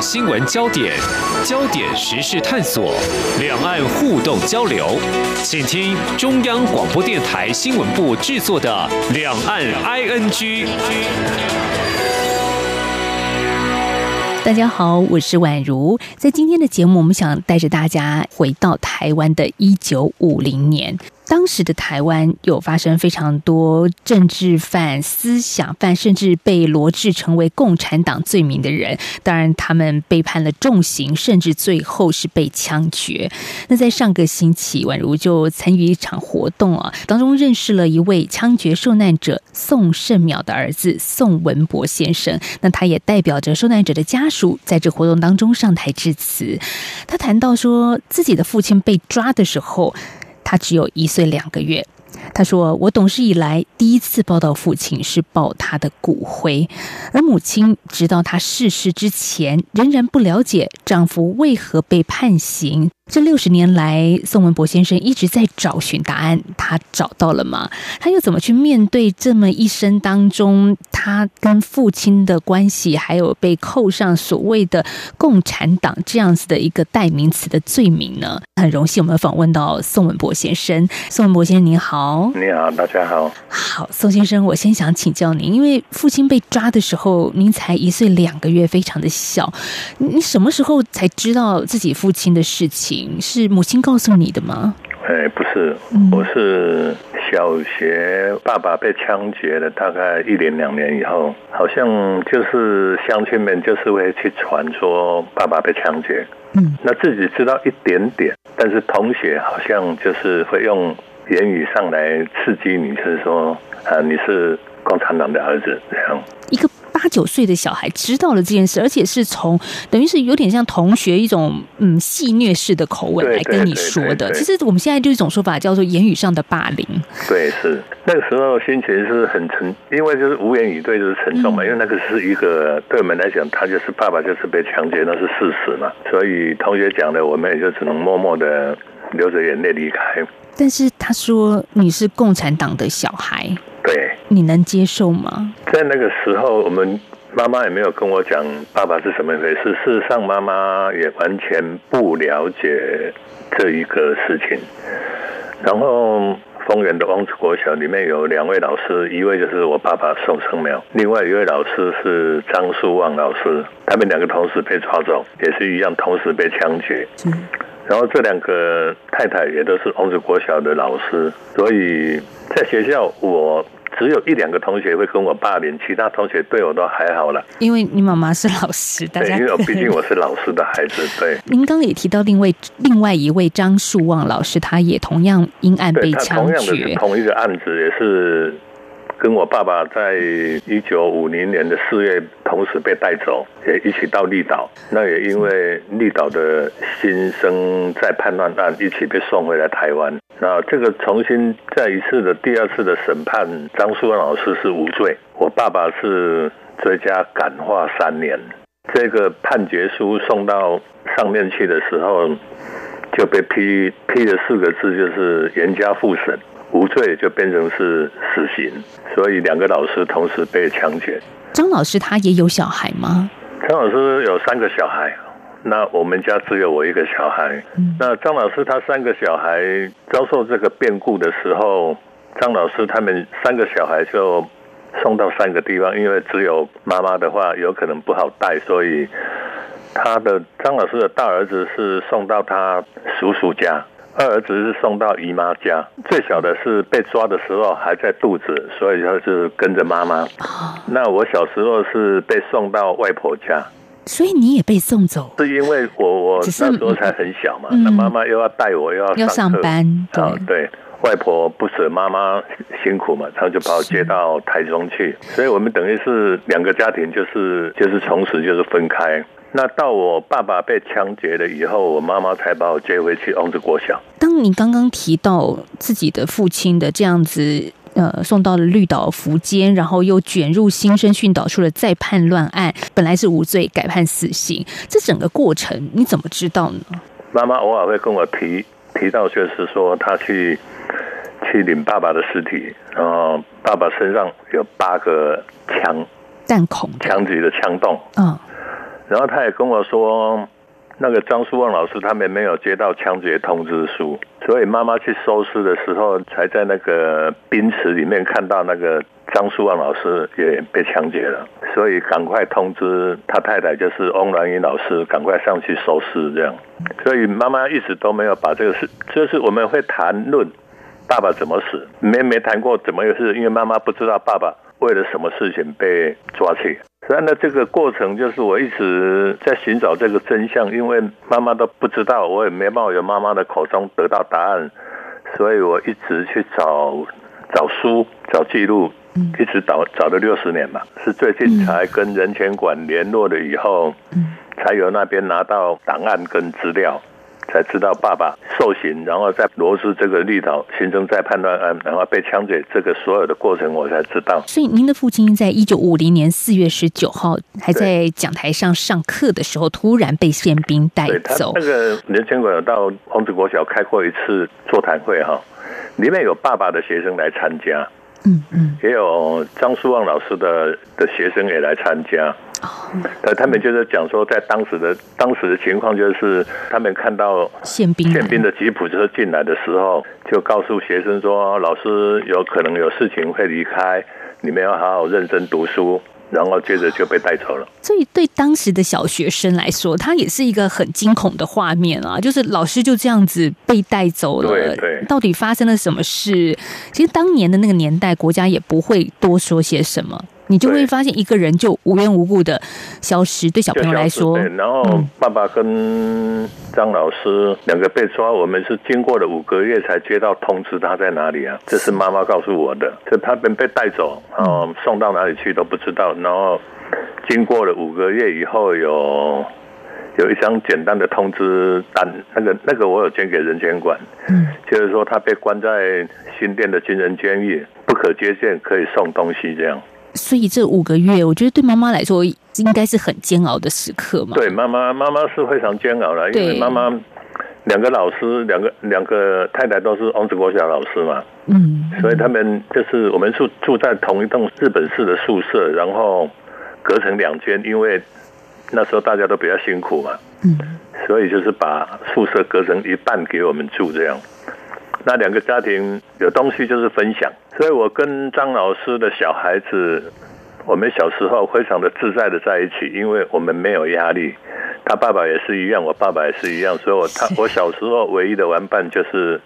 新闻焦点，焦点时事探索，两岸互动交流，请听中央广播电台新闻部制作的《两岸 ING》。大家好，我是宛如，在今天的节目，我们想带着大家回到台湾的一九五零年。当时的台湾有发生非常多政治犯、思想犯，甚至被罗织成为共产党罪名的人。当然，他们被判了重刑，甚至最后是被枪决。那在上个星期，宛如就参与一场活动啊，当中认识了一位枪决受难者宋圣邈的儿子宋文博先生。那他也代表着受难者的家属，在这活动当中上台致辞。他谈到说，自己的父亲被抓的时候，他只有一岁两个月。他说：“我懂事以来第一次抱到父亲是抱他的骨灰，而母亲直到他逝世之前，仍然不了解丈夫为何被判刑。”这六十年来，宋文博先生一直在找寻答案。他找到了吗？他又怎么去面对这么一生当中他跟父亲的关系，还有被扣上所谓的共产党这样子的一个代名词的罪名呢？很荣幸我们访问到宋文博先生。宋文博先生您好，你好，大家好。好，宋先生，我先想请教您，因为父亲被抓的时候，您才一岁两个月，非常的小。你什么时候才知道自己父亲的事情？是母亲告诉你的吗？哎，不是，我是小学爸爸被枪决了，大概一年两年以后，好像就是乡亲们就是会去传说爸爸被枪决，嗯，那自己知道一点点，但是同学好像就是会用言语上来刺激你，就是说啊，你是共产党的儿子这样一个。八九岁的小孩知道了这件事，而且是从等于是有点像同学一种嗯戏谑式的口吻来跟你说的。其实我们现在就一种说法叫做言语上的霸凌。对，是那个时候心情是很沉，因为就是无言以对，就是沉重嘛。嗯、因为那个是一个对我们来讲，他就是爸爸就是被强奸，那是事实嘛。所以同学讲的，我们也就只能默默的流着眼泪离开。但是他说你是共产党的小孩。对，你能接受吗？在那个时候，我们妈妈也没有跟我讲爸爸是什么回事。事实上，妈妈也完全不了解这一个事情。然后，丰原的王子国小里面有两位老师，一位就是我爸爸宋生苗，另外一位老师是张树旺老师。他们两个同时被抓走，也是一样，同时被枪决。嗯。然后这两个太太也都是王子国小的老师，所以在学校我。只有一两个同学会跟我霸凌，其他同学对我都还好了。因为你妈妈是老师，大家对，因为 毕竟我是老师的孩子。对，您刚刚也提到另外另外一位张树旺老师，他也同样因案被枪决。同样的同一个案子，也是。跟我爸爸在一九五零年的四月同时被带走，也一起到绿岛。那也因为绿岛的新生在叛乱案，一起被送回来台湾。那这个重新再一次的第二次的审判，张树文老师是无罪，我爸爸是追加感化三年。这个判决书送到上面去的时候，就被批批了四个字，就是严加复审。无罪就变成是死刑，所以两个老师同时被枪决。张老师他也有小孩吗？张老师有三个小孩，那我们家只有我一个小孩。嗯、那张老师他三个小孩遭受这个变故的时候，张老师他们三个小孩就送到三个地方，因为只有妈妈的话有可能不好带，所以他的张老师的大儿子是送到他叔叔家。二儿子是送到姨妈家，最小的是被抓的时候还在肚子，所以他是跟着妈妈。那我小时候是被送到外婆家，所以你也被送走，是因为我我那时候才很小嘛，那妈妈又要带我，又要要上班，对。对，外婆不舍妈妈辛苦嘛，她就把我接到台中去，所以我们等于是两个家庭，就是就是从此就是分开。那到我爸爸被枪决了以后，我妈妈才把我接回去王子国小。当你刚刚提到自己的父亲的这样子，呃，送到了绿岛福监，然后又卷入新生训导处的再叛乱案，本来是无罪，改判死刑，这整个过程你怎么知道呢？妈妈偶尔会跟我提提到，就是说他去去领爸爸的尸体，然后爸爸身上有八个枪弹孔，枪击的枪洞，嗯。然后他也跟我说，那个张书旺老师他们没有接到枪决通知书，所以妈妈去收尸的时候，才在那个冰池里面看到那个张书旺老师也被枪决了，所以赶快通知他太太，就是翁兰英老师，赶快上去收尸这样。所以妈妈一直都没有把这个事，就是我们会谈论爸爸怎么死，没没谈过怎么回事，因为妈妈不知道爸爸。为了什么事情被抓去？所以呢，这个过程就是我一直在寻找这个真相，因为妈妈都不知道，我也没办法由妈妈的口中得到答案，所以我一直去找找书、找记录，一直找找了六十年嘛，是最近才跟人权馆联络了以后，才由那边拿到档案跟资料。才知道爸爸受刑，然后在罗斯这个绿岛形成再判断案，然后被枪决，这个所有的过程我才知道。所以您的父亲在一九五零年四月十九号还在讲台上上课的时候，突然被宪兵带走。那个人权馆有到孔子国小开过一次座谈会哈，里面有爸爸的学生来参加。嗯嗯，也有张书旺老师的的学生也来参加，呃，他们就是讲说，在当时的当时的情况，就是他们看到宪兵宪兵的吉普车进来的时候，就告诉学生说，老师有可能有事情会离开，你们要好好认真读书。然后接着就被带走了。所以对当时的小学生来说，他也是一个很惊恐的画面啊！就是老师就这样子被带走了，对对，到底发生了什么事？其实当年的那个年代，国家也不会多说些什么。你就会发现一个人就无缘无故的消失，对小朋友来说。对，然后爸爸跟张老师两个被抓，我们是经过了五个月才接到通知，他在哪里啊？这是妈妈告诉我的，就他们被带走，然后送到哪里去都不知道。然后经过了五个月以后，有有一张简单的通知单，那个那个我有捐给人权馆，嗯，就是说他被关在新店的军人监狱，不可接见，可以送东西这样。所以这五个月，我觉得对妈妈来说应该是很煎熬的时刻嘛。对，妈妈妈妈是非常煎熬的，因为妈妈两个老师，两个两个太太都是王子国小老师嘛。嗯，所以他们就是我们住住在同一栋日本式的宿舍，然后隔成两间，因为那时候大家都比较辛苦嘛。嗯，所以就是把宿舍隔成一半给我们住这样。那两个家庭有东西就是分享，所以我跟张老师的小孩子，我们小时候非常的自在的在一起，因为我们没有压力。他爸爸也是一样，我爸爸也是一样，所以我他我小时候唯一的玩伴就是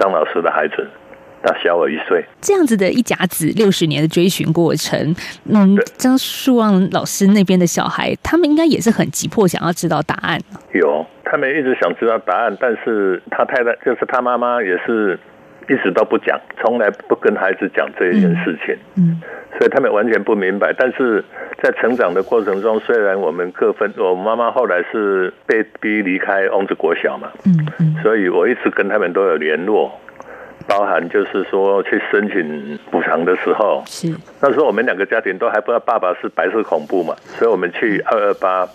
张老师的孩子。他小我一岁，这样子的一甲子六十年的追寻过程，嗯，张树旺老师那边的小孩，他们应该也是很急迫，想要知道答案。有，他们一直想知道答案，但是他太太就是他妈妈，也是一直都不讲，从来不跟孩子讲这一件事情。嗯，所以他们完全不明白。但是在成长的过程中，虽然我们各分，我妈妈后来是被逼离开翁子国小嘛，嗯嗯，所以我一直跟他们都有联络。包含就是说去申请补偿的时候，是那时候我们两个家庭都还不知道爸爸是白色恐怖嘛，所以我们去二二八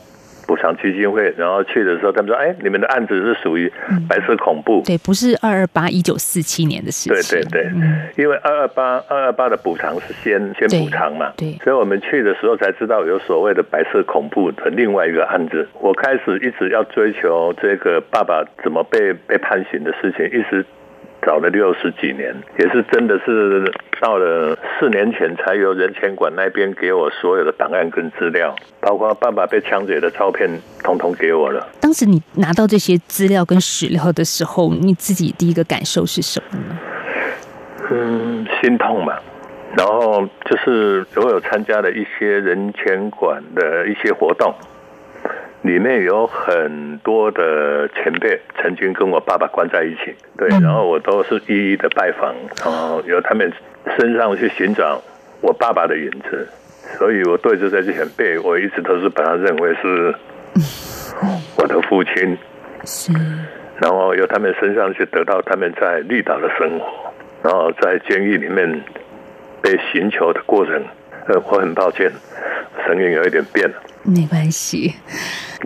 补偿基金会，然后去的时候他们说，哎，你们的案子是属于白色恐怖，嗯、对，不是二二八一九四七年的事情，对对对，嗯、因为二二八二二八的补偿是先先补偿嘛，对，对。所以我们去的时候才知道有所谓的白色恐怖的另外一个案子，我开始一直要追求这个爸爸怎么被被判刑的事情，一直。找了六十几年，也是真的是到了四年前，才由人权馆那边给我所有的档案跟资料，包括爸爸被枪决的照片，统统给我了。当时你拿到这些资料跟史料的时候，你自己第一个感受是什么呢？嗯，心痛嘛。然后就是我有参加了一些人权馆的一些活动。里面有很多的前辈曾经跟我爸爸关在一起，对，然后我都是一一的拜访，然后由他们身上去寻找我爸爸的影子，所以我对这些前辈，我一直都是把他认为是 我的父亲，是，然后由他们身上去得到他们在绿岛的生活，然后在监狱里面被寻求的过程，呃，我很抱歉，声音有一点变了。没关系，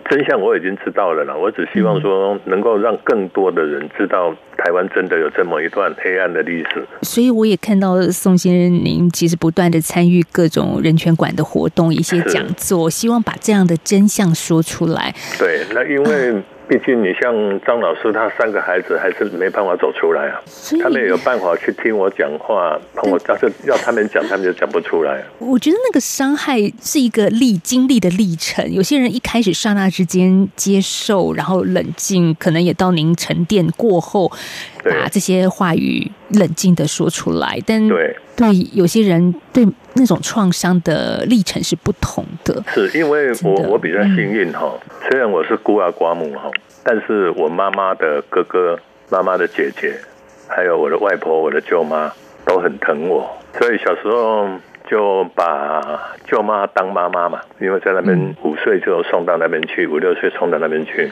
真相我已经知道了啦。我只希望说，能够让更多的人知道，台湾真的有这么一段黑暗的历史。所以我也看到宋先生，您其实不断的参与各种人权馆的活动，一些讲座，希望把这样的真相说出来。对，那因为。嗯毕竟，你像张老师，他三个孩子还是没办法走出来啊。他们有办法去听我讲话，帮我，但是要他们讲，他们就讲不出来。我觉得那个伤害是一个历经历的历程。有些人一开始刹那之间接受，然后冷静，可能也到您沉淀过后，把这些话语冷静的说出来。但对对，有些人对那种创伤的历程是不同的。是因为我我比较幸运哈。嗯虽然我是孤儿寡母哈，但是我妈妈的哥哥、妈妈的姐姐，还有我的外婆、我的舅妈都很疼我，所以小时候就把舅妈当妈妈嘛，因为在那边五岁就送到那边去，五六岁送到那边去。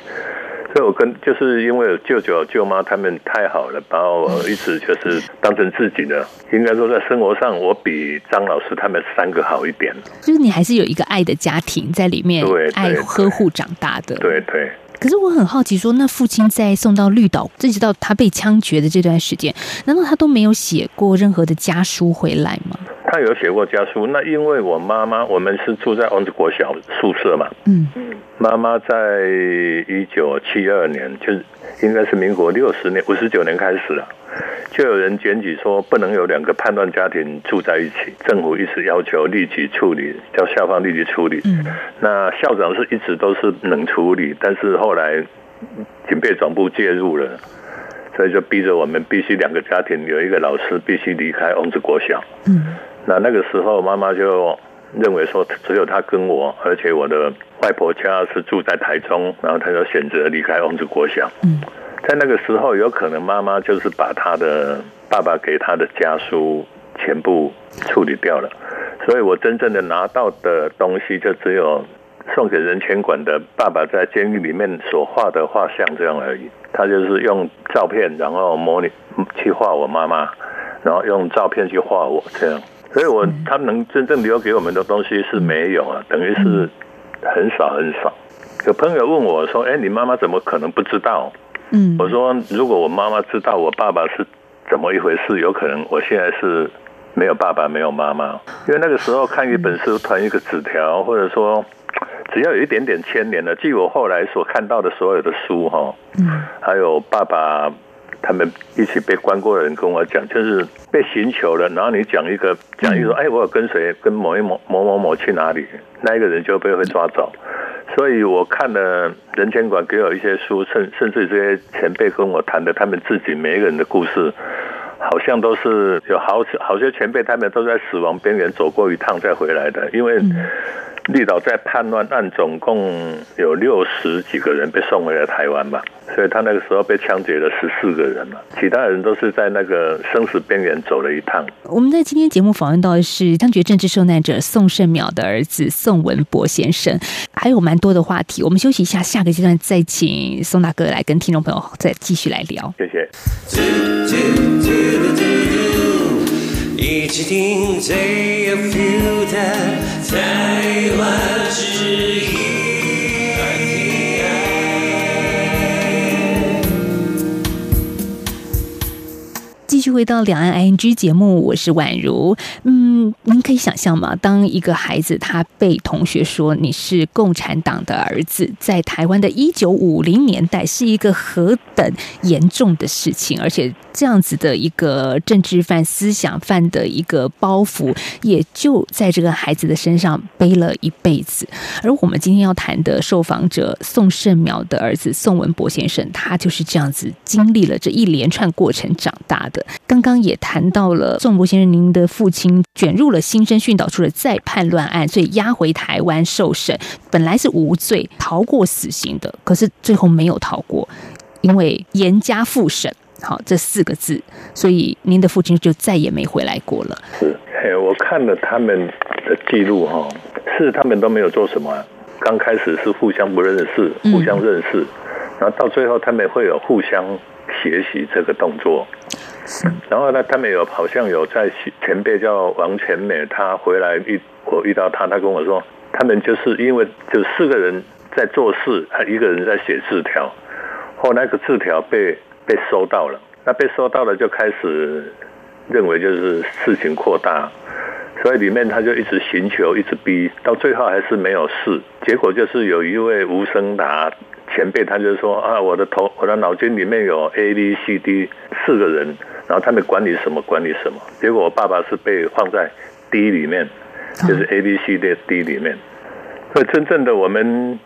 所以，我跟就是因为舅舅舅妈他们太好了，把我一直就是当成自己的。应该说，在生活上，我比张老师他们三个好一点。就是你还是有一个爱的家庭在里面，对，爱呵护长大的。对对。可是我很好奇，说那父亲在送到绿岛，一直到他被枪决的这段时间，难道他都没有写过任何的家书回来吗？他有写过家书，那因为我妈妈，我们是住在王子国小宿舍嘛。嗯嗯。妈妈在一九七二年，就应该是民国六十年、五十九年开始了，就有人检举说不能有两个叛乱家庭住在一起，政府一直要求立即处理，叫校方立即处理。嗯。那校长是一直都是冷处理，但是后来警备总部介入了。所以就逼着我们必须两个家庭有一个老师必须离开翁子国小。嗯，那那个时候妈妈就认为说只有她跟我，而且我的外婆家是住在台中，然后她就选择离开翁子国小。嗯，在那个时候有可能妈妈就是把她的爸爸给她的家书全部处理掉了，所以我真正的拿到的东西就只有。送给人权馆的爸爸在监狱里面所画的画像这样而已，他就是用照片，然后模拟去画我妈妈，然后用照片去画我这样，所以我他能真正留给我们的东西是没有啊，等于是很少很少。有朋友问我说：“哎，你妈妈怎么可能不知道？”嗯，我说：“如果我妈妈知道我爸爸是怎么一回事，有可能我现在是没有爸爸没有妈妈，因为那个时候看一本书，传一个纸条，或者说。”只要有一点点牵连的，据我后来所看到的所有的书哈，嗯，还有爸爸他们一起被关过的人跟我讲，就是被寻求了，然后你讲一个讲一个说，哎，我有跟谁跟某一某某某某去哪里，那一个人就被会抓走。所以我看了人权馆给我一些书，甚甚至这些前辈跟我谈的他们自己每一个人的故事，好像都是有好好些前辈他们都在死亡边缘走过一趟再回来的，因为。绿岛在叛乱案总共有六十几个人被送回了台湾嘛，所以他那个时候被枪决了十四个人嘛，其他人都是在那个生死边缘走了一趟。我们在今天节目访问到的是枪决政治受难者宋胜淼的儿子宋文博先生，还有蛮多的话题。我们休息一下，下个阶段再请宋大哥来跟听众朋友再继续来聊。谢谢。一起听最有 feel 的台湾之音。续回到两岸 ING 节目，我是宛如。嗯，您可以想象吗？当一个孩子他被同学说你是共产党的儿子，在台湾的一九五零年代是一个何等严重的事情，而且这样子的一个政治犯、思想犯的一个包袱，也就在这个孩子的身上背了一辈子。而我们今天要谈的受访者宋胜苗的儿子宋文博先生，他就是这样子经历了这一连串过程长大的。刚刚也谈到了宋博先生，您的父亲卷入了新生训导处的再叛乱案，所以押回台湾受审。本来是无罪，逃过死刑的，可是最后没有逃过，因为严加复审，好这四个字，所以您的父亲就再也没回来过了。是，我看了他们的记录哈，是他们都没有做什么，刚开始是互相不认识，互相认识，嗯、然后到最后他们会有互相。学习这个动作。然后呢，他们有好像有在前辈叫王全美，他回来遇我遇到他，他跟我说，他们就是因为就四个人在做事，他一个人在写字条，后来那个字条被被收到了，那被收到了就开始认为就是事情扩大，所以里面他就一直寻求，一直逼，到最后还是没有事，结果就是有一位吴生达。前辈他就说啊，我的头，我的脑筋里面有 A、B、C、D 四个人，然后他们管理什么管理什么。结果我爸爸是被放在 D 里面，就是 A、B、C、D、D 里面。所以真正的我们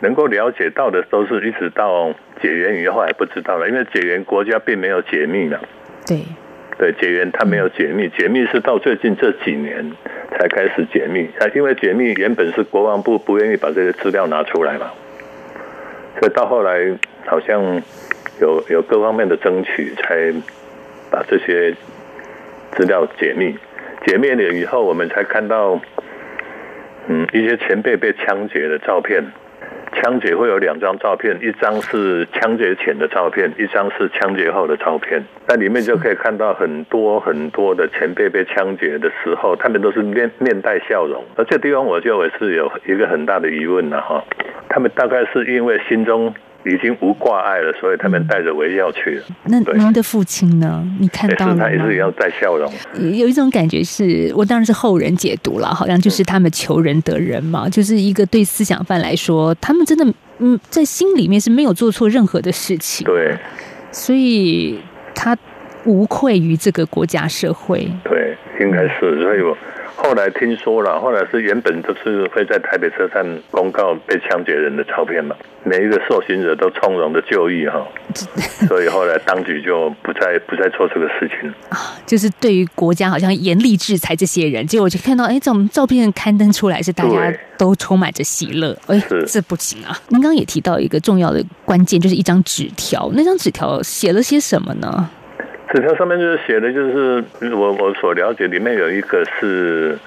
能够了解到的，都是一直到解元以后还不知道了，因为解元国家并没有解密嘛。对，对，解元他没有解密，解密是到最近这几年才开始解密啊，因为解密原本是国防部不愿意把这些资料拿出来嘛。所以到后来，好像有有各方面的争取，才把这些资料解密。解密了以后，我们才看到，嗯，一些前辈被枪决的照片。枪决会有两张照片，一张是枪决前的照片，一张是枪决后的照片。那里面就可以看到很多很多的前辈被枪决的时候，他们都是面面带笑容。而这地方我就也是有一个很大的疑问了哈，他们大概是因为心中。已经无挂碍了，所以他们带着微笑去了。那您的父亲呢？你看到了吗？他也是一样带笑容。有一种感觉是，我当然是后人解读了，好像就是他们求仁得仁嘛，就是一个对思想犯来说，他们真的嗯，在心里面是没有做错任何的事情。对，所以他无愧于这个国家社会。对，应该是，所以我。后来听说了，后来是原本都是会在台北车站公告被枪决人的照片嘛，每一个受刑者都从容的就义哈，所以后来当局就不再不再做这个事情。啊，就是对于国家好像严厉制裁这些人，结果就看到哎，这种照片刊登出来是大家都充满着喜乐，哎，这不行啊！您刚刚也提到一个重要的关键，就是一张纸条，那张纸条写了些什么呢？纸条上面就是写的，就是我我所了解，里面有一个是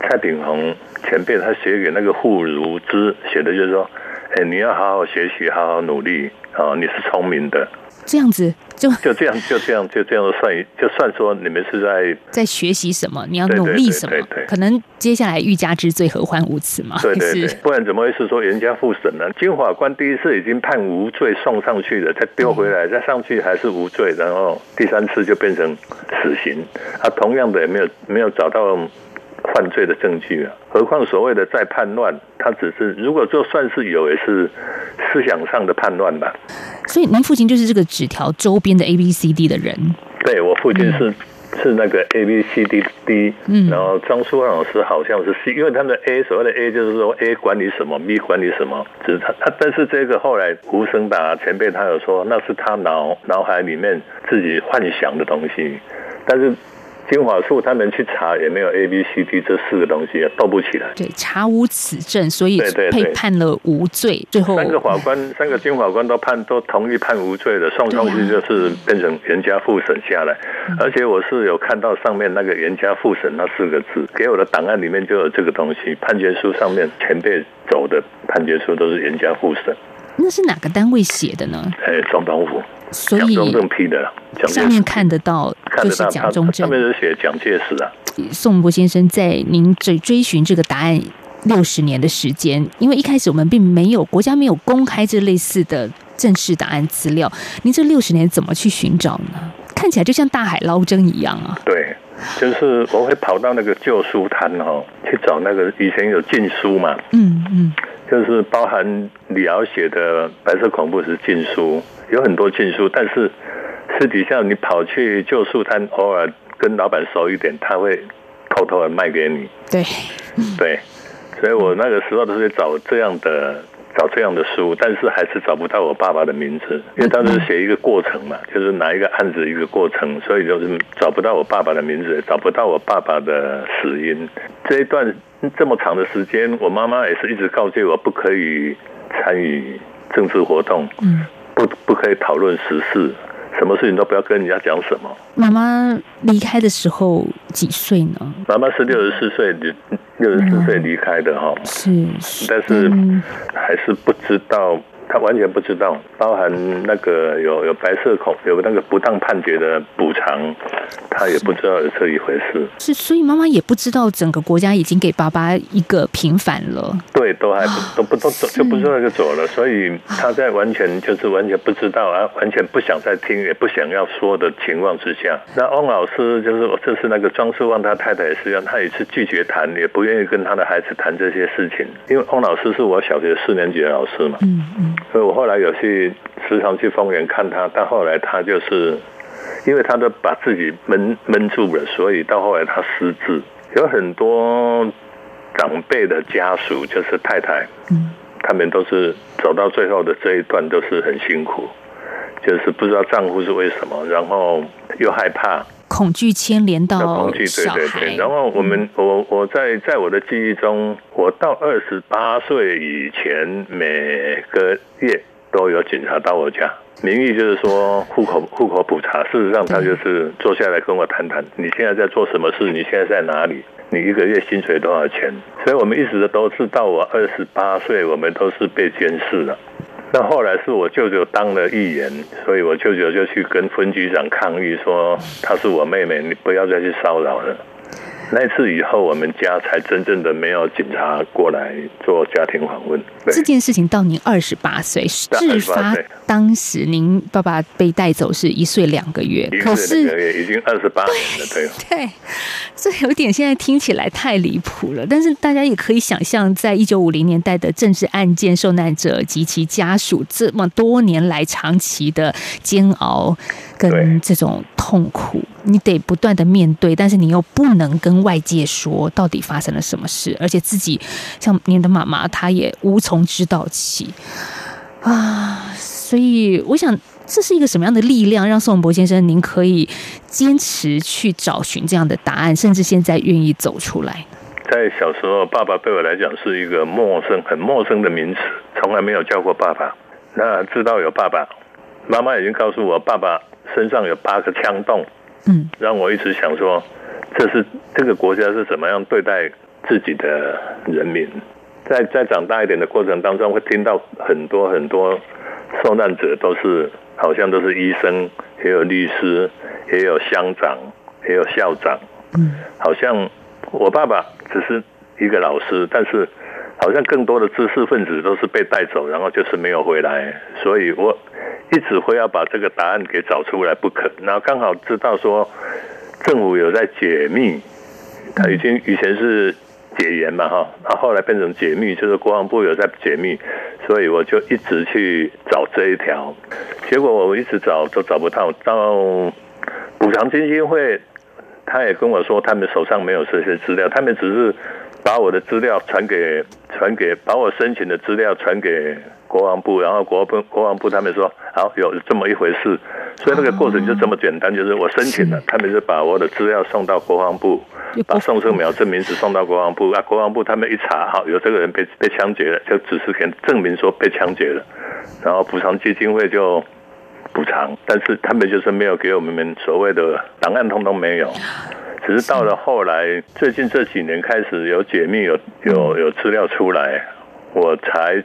蔡炳宏前辈他写给那个傅如之写的，就是说，哎，你要好好学习，好好努力，啊，你是聪明的。这样子就就这样就这样就这样算就算说你们是在在学习什么？你要努力什么？对对对对对，可能接下来欲加之罪，何患无辞嘛？对对对，不然怎么会是说人家复审呢？金法官第一次已经判无罪送上去了，再丢回来再上去还是无罪，然后第三次就变成死刑。他同样的也没有没有找到犯罪的证据啊。何况所谓的再叛乱，他只是如果就算是有，也是思想上的叛乱吧。所以您父亲就是这个纸条周边的 A B C D 的人。对，我父亲是、嗯、是那个 A B C D D，嗯，然后张书老师好像是 C，因为他们的 A 所谓的 A 就是说 A 管理什么，B 管理什么，只是他他，但是这个后来胡生达前辈他有说那是他脑脑海里面自己幻想的东西，但是。金法处他们去查也没有 A B C D 这四个东西，斗不起来。对，查无此证，所以被判了无罪。最后三个法官，三个金法官都判都同意判无罪的，送上去就是变成严加复审下来。而且我是有看到上面那个严加复审那四个字，给我的档案里面就有这个东西。判决书上面前辈走的判决书都是严加复审。那是哪个单位写的呢？哎，总统府。所以蒋中正批的，上面看得到，就是蒋中正。上面是写蒋介石啊。宋文博先生在您追追寻这个答案六十年的时间，因为一开始我们并没有国家没有公开这类似的正式答案资料，您这六十年怎么去寻找呢？看起来就像大海捞针一样啊。对，就是我会跑到那个旧书摊哦，去找那个以前有禁书嘛。嗯嗯，就是包含李敖写的《白色恐怖》是禁书。有很多禁书，但是私底下你跑去旧书摊，偶尔跟老板熟一点，他会偷偷的卖给你。对，对，所以我那个时候都是找这样的找这样的书，但是还是找不到我爸爸的名字，因为当时写一个过程嘛，就是拿一个案子一个过程，所以就是找不到我爸爸的名字，找不到我爸爸的死因。这一段这么长的时间，我妈妈也是一直告诫我不可以参与政治活动。嗯。不不可以讨论时事，什么事情都不要跟人家讲什么。妈妈离开的时候几岁呢？妈妈是六十四岁，六十四岁离开的哈。是，但是还是不知道他完全不知道，包含那个有有白色恐有那个不当判决的补偿，他也不知道有这一回事。是，所以妈妈也不知道整个国家已经给爸爸一个平反了。对，都还不都不都走就不知道就走了，所以他在完全就是完全不知道啊，完全不想再听，也不想要说的情况之下，那翁老师就是我这是那个庄世旺他太太也是一样，他也是拒绝谈，也不愿意跟他的孩子谈这些事情，因为翁老师是我小学四年级的老师嘛。嗯嗯。所以我后来有去时常去丰原看他，但后来他就是，因为他都把自己闷闷住了，所以到后来他失智。有很多长辈的家属，就是太太，嗯，他们都是走到最后的这一段都是很辛苦，就是不知道丈夫是为什么，然后又害怕，恐惧牵连到恐惧，对对对。然后我们我我在在我的记忆中，我到二十八岁以前，每个月都有警察到我家，名义就是说户口户口普查，事实上他就是坐下来跟我谈谈，你现在在做什么事，你现在在哪里，你一个月薪水多少钱。所以我们一直都是到我二十八岁，我们都是被监视的。那后来是我舅舅当了议员，所以我舅舅就去跟分局长抗议说，她是我妹妹，你不要再去骚扰了。那次以后，我们家才真正的没有警察过来做家庭访问。这件事情到您二十八岁，事发当时您爸爸被带走是一岁两个月，可是已经二十八年了，对 对，这有点现在听起来太离谱了。但是大家也可以想象，在一九五零年代的政治案件受难者及其家属这么多年来长期的煎熬跟这种痛苦，你得不断的面对，但是你又不能跟外界说到底发生了什么事，而且自己像您的妈妈，她也无从知道起啊。所以，我想这是一个什么样的力量，让宋文博先生您可以坚持去找寻这样的答案，甚至现在愿意走出来？在小时候，爸爸对我来讲是一个陌生、很陌生的名词，从来没有叫过爸爸。那知道有爸爸，妈妈已经告诉我，爸爸身上有八个枪洞。嗯，让我一直想说，这是这个国家是怎么样对待自己的人民。在在长大一点的过程当中，会听到很多很多。受难者都是好像都是医生，也有律师，也有乡长，也有校长。嗯，好像我爸爸只是一个老师，但是好像更多的知识分子都是被带走，然后就是没有回来。所以我一直会要把这个答案给找出来不可。然后刚好知道说政府有在解密，他已经以前是。解严嘛，哈，然后后来变成解密，就是国防部有在解密，所以我就一直去找这一条，结果我一直找都找不到。到补偿基金会，他也跟我说，他们手上没有这些资料，他们只是把我的资料传给传给，把我申请的资料传给国防部，然后国防国防部他们说，好，有这么一回事，所以那个过程就这么简单，就是我申请了，他们就把我的资料送到国防部。把宋胜苗这名字送到国防部，啊，国防部他们一查，好，有这个人被被枪决了，就只是给证明说被枪决了，然后补偿基金会就补偿，但是他们就是没有给我们所谓的档案，通通没有，只是到了后来，最近这几年开始有解密，有有有资料出来，我才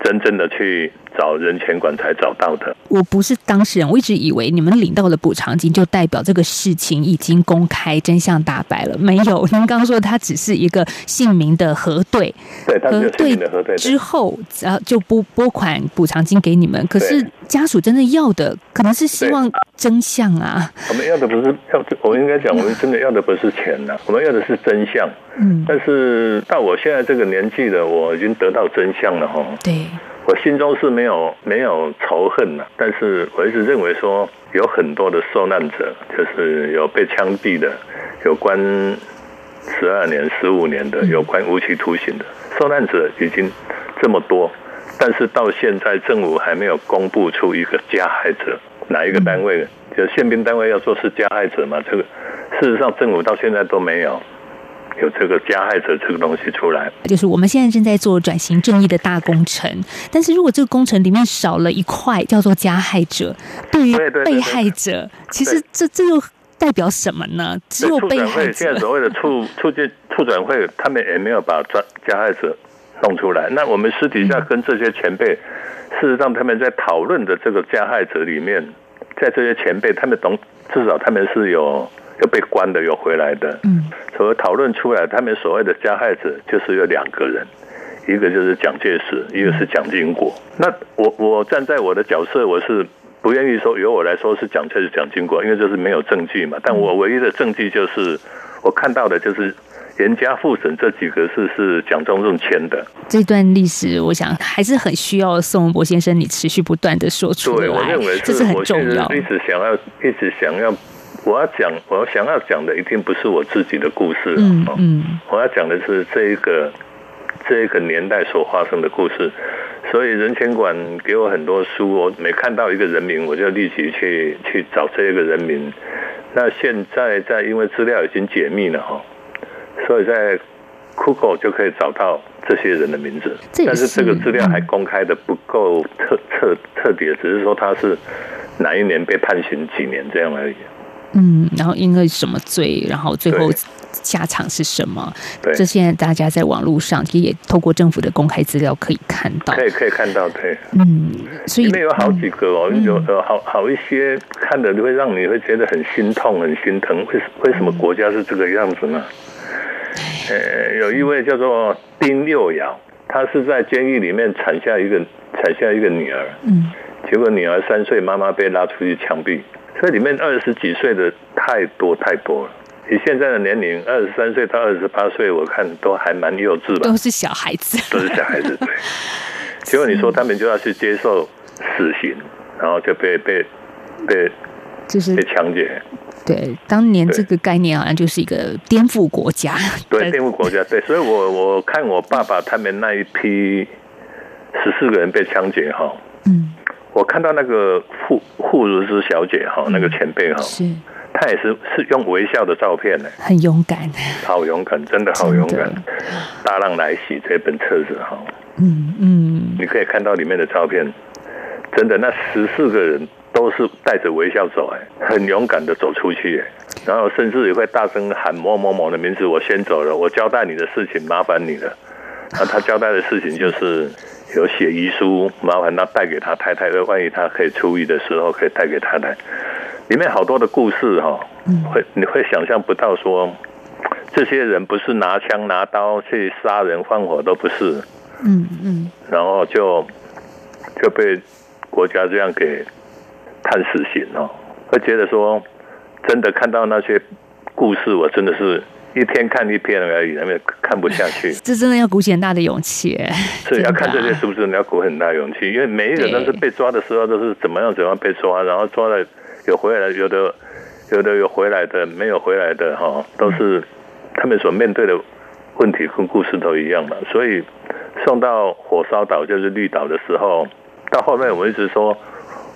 真正的去。找人权馆才找到的。我不是当事人，我一直以为你们领到了补偿金，就代表这个事情已经公开，真相大白了。没有，您刚刚说它只是一个姓名的核对，对，核对的核对之后，然后就拨拨款补偿金给你们。可是家属真的要的，可能是希望真相啊。我们要的不是要，我应该讲，我们真的要的不是钱呐、啊，我们要的是真相。嗯，但是到我现在这个年纪了，我已经得到真相了哈。对。我心中是没有没有仇恨的，但是我一直认为说，有很多的受难者，就是有被枪毙的，有关十二年、十五年的，有关无期徒刑的受难者已经这么多，但是到现在政府还没有公布出一个加害者，哪一个单位？就宪兵单位要说是加害者嘛？这个事实上政府到现在都没有。有这个加害者这个东西出来，就是我们现在正在做转型正义的大工程。但是如果这个工程里面少了一块叫做加害者，对于被害者，其实这这又代表什么呢？只有被害者。现在所谓的促 促进促转会，他们也没有把加加害者弄出来。那我们私底下跟这些前辈事实上他们在讨论的这个加害者里面，在这些前辈，他们懂，至少他们是有有被关的，又回来的。嗯，所以讨论出来，他们所谓的加害者就是有两个人，一个就是蒋介石，一个是蒋经国。那我我站在我的角色，我是不愿意说由我来说是蒋介石、蒋经国，因为这是没有证据嘛。但我唯一的证据就是我看到的就是。严家复审这几个字是蒋中正签的。这段历史，我想还是很需要宋文博先生你持续不断的说出来。对，我认为这是很重要。一直想要，一直想要，我要讲，我想要讲的一定不是我自己的故事。嗯嗯，我要讲的是这一个这一个年代所发生的故事。所以人权馆给我很多书，我每看到一个人名，我就立即去去找这一个人名。那现在在因为资料已经解密了哈。所以在 Google 就可以找到这些人的名字，但是这个资料还公开的不够彻彻彻底，只是说他是哪一年被判刑几年这样而已。嗯，然后因为什么罪，然后最后下场是什么？对，这现在大家在网络上其实也透过政府的公开资料可以看到，可以可以看到，对，嗯，所以里面有好几个哦，嗯、有有好好一些看的会让你会觉得很心痛、很心疼。为为什么国家是这个样子呢？呃，有一位叫做丁六瑶，他是在监狱里面产下一个产下一个女儿，嗯，结果女儿三岁，妈妈被拉出去枪毙，所以里面二十几岁的太多太多了。以现在的年龄，二十三岁到二十八岁，我看都还蛮幼稚吧，都是小孩子，都是小孩子。对，结果你说他们就要去接受死刑，然后就被被被就是被枪决。对，当年这个概念好像就是一个颠覆国家。对，颠覆国家。对，所以我我看我爸爸他们那一批十四个人被枪决哈，嗯，我看到那个傅傅如芝小姐哈，那个前辈哈，是，他也是是用微笑的照片呢，很勇敢，好勇敢，真的好勇敢。大浪来袭这本册子哈，嗯嗯，你可以看到里面的照片，真的那十四个人。都是带着微笑走，哎，很勇敢的走出去，然后甚至也会大声喊某某某的名字，我先走了，我交代你的事情，麻烦你了。那他交代的事情就是有写遗书，麻烦他带给他太太，万一他可以出狱的时候，可以带给太太。里面好多的故事哈，会你会想象不到说，这些人不是拿枪拿刀去杀人放火，都不是，嗯嗯，然后就就被国家这样给。判死刑哦，会觉得说，真的看到那些故事，我真的是一天看一篇而已，那边看不下去。这真的要鼓起很大的勇气。是要看这些是不是你要鼓很大勇气？因为每一个人都是被抓的时候都是怎么样怎么样被抓，然后抓了有回来，有的有的有回来的，没有回来的哈，都是他们所面对的问题跟故事都一样嘛。所以送到火烧岛就是绿岛的时候，到后面我们一直说。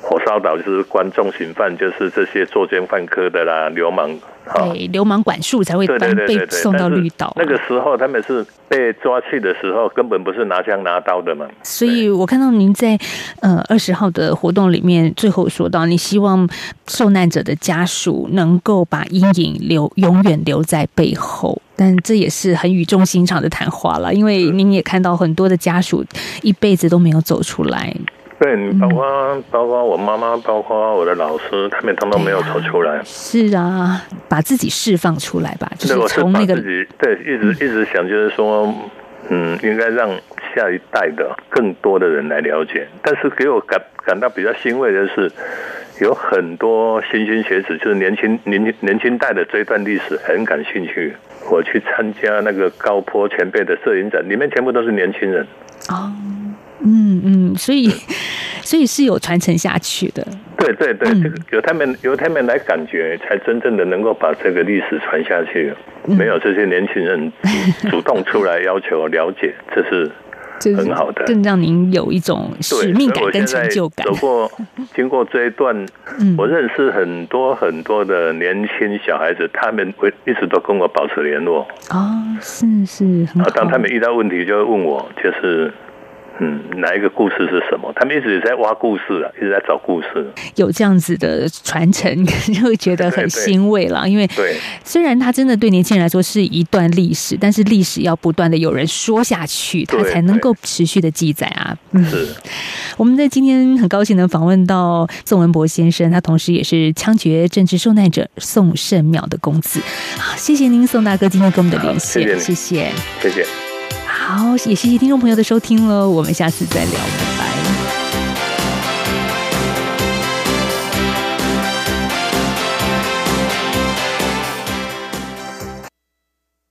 火烧岛就是关重刑犯，就是这些作奸犯科的啦，流氓。对，流氓管束才会被送到绿岛。那个时候他们是被抓去的时候，根本不是拿枪拿刀的嘛。所以我看到您在呃二十号的活动里面，最后说到，你希望受难者的家属能够把阴影留永远留在背后，但这也是很语重心长的谈话了，因为您也看到很多的家属一辈子都没有走出来。对，你包括、嗯、包括我妈妈，包括我的老师，他们通通没有走出来。是啊，把自己释放出来吧，就是从那个自己对，一直一直想，就是说，嗯，应该让下一代的更多的人来了解。但是给我感感到比较欣慰的是，有很多莘莘学子，就是年轻年轻年轻代的这段历史很感兴趣。我去参加那个高坡前辈的摄影展，里面全部都是年轻人。哦。嗯嗯，所以 所以是有传承下去的。对对对，这个由他们由他们来感觉，才真正的能够把这个历史传下去。没有这些年轻人主动出来要求了解，这是很好的，更让您有一种使命感跟成就感。走过 经过这一段，我认识很多很多的年轻小孩子，他们会一直都跟我保持联络。哦，是是，当他们遇到问题就会问我，就是。嗯，哪一个故事是什么？他们一直在挖故事啊，一直在找故事。有这样子的传承，就会觉得很欣慰了。因为对，虽然它真的对年轻人来说是一段历史，但是历史要不断的有人说下去，它才能够持续的记载啊。嗯，是。我们在今天很高兴能访问到宋文博先生，他同时也是枪决政治受难者宋圣淼的公子。好，谢谢您，宋大哥，今天跟我们的连线，谢谢。谢谢好，也谢谢听众朋友的收听了，我们下次再聊，拜拜。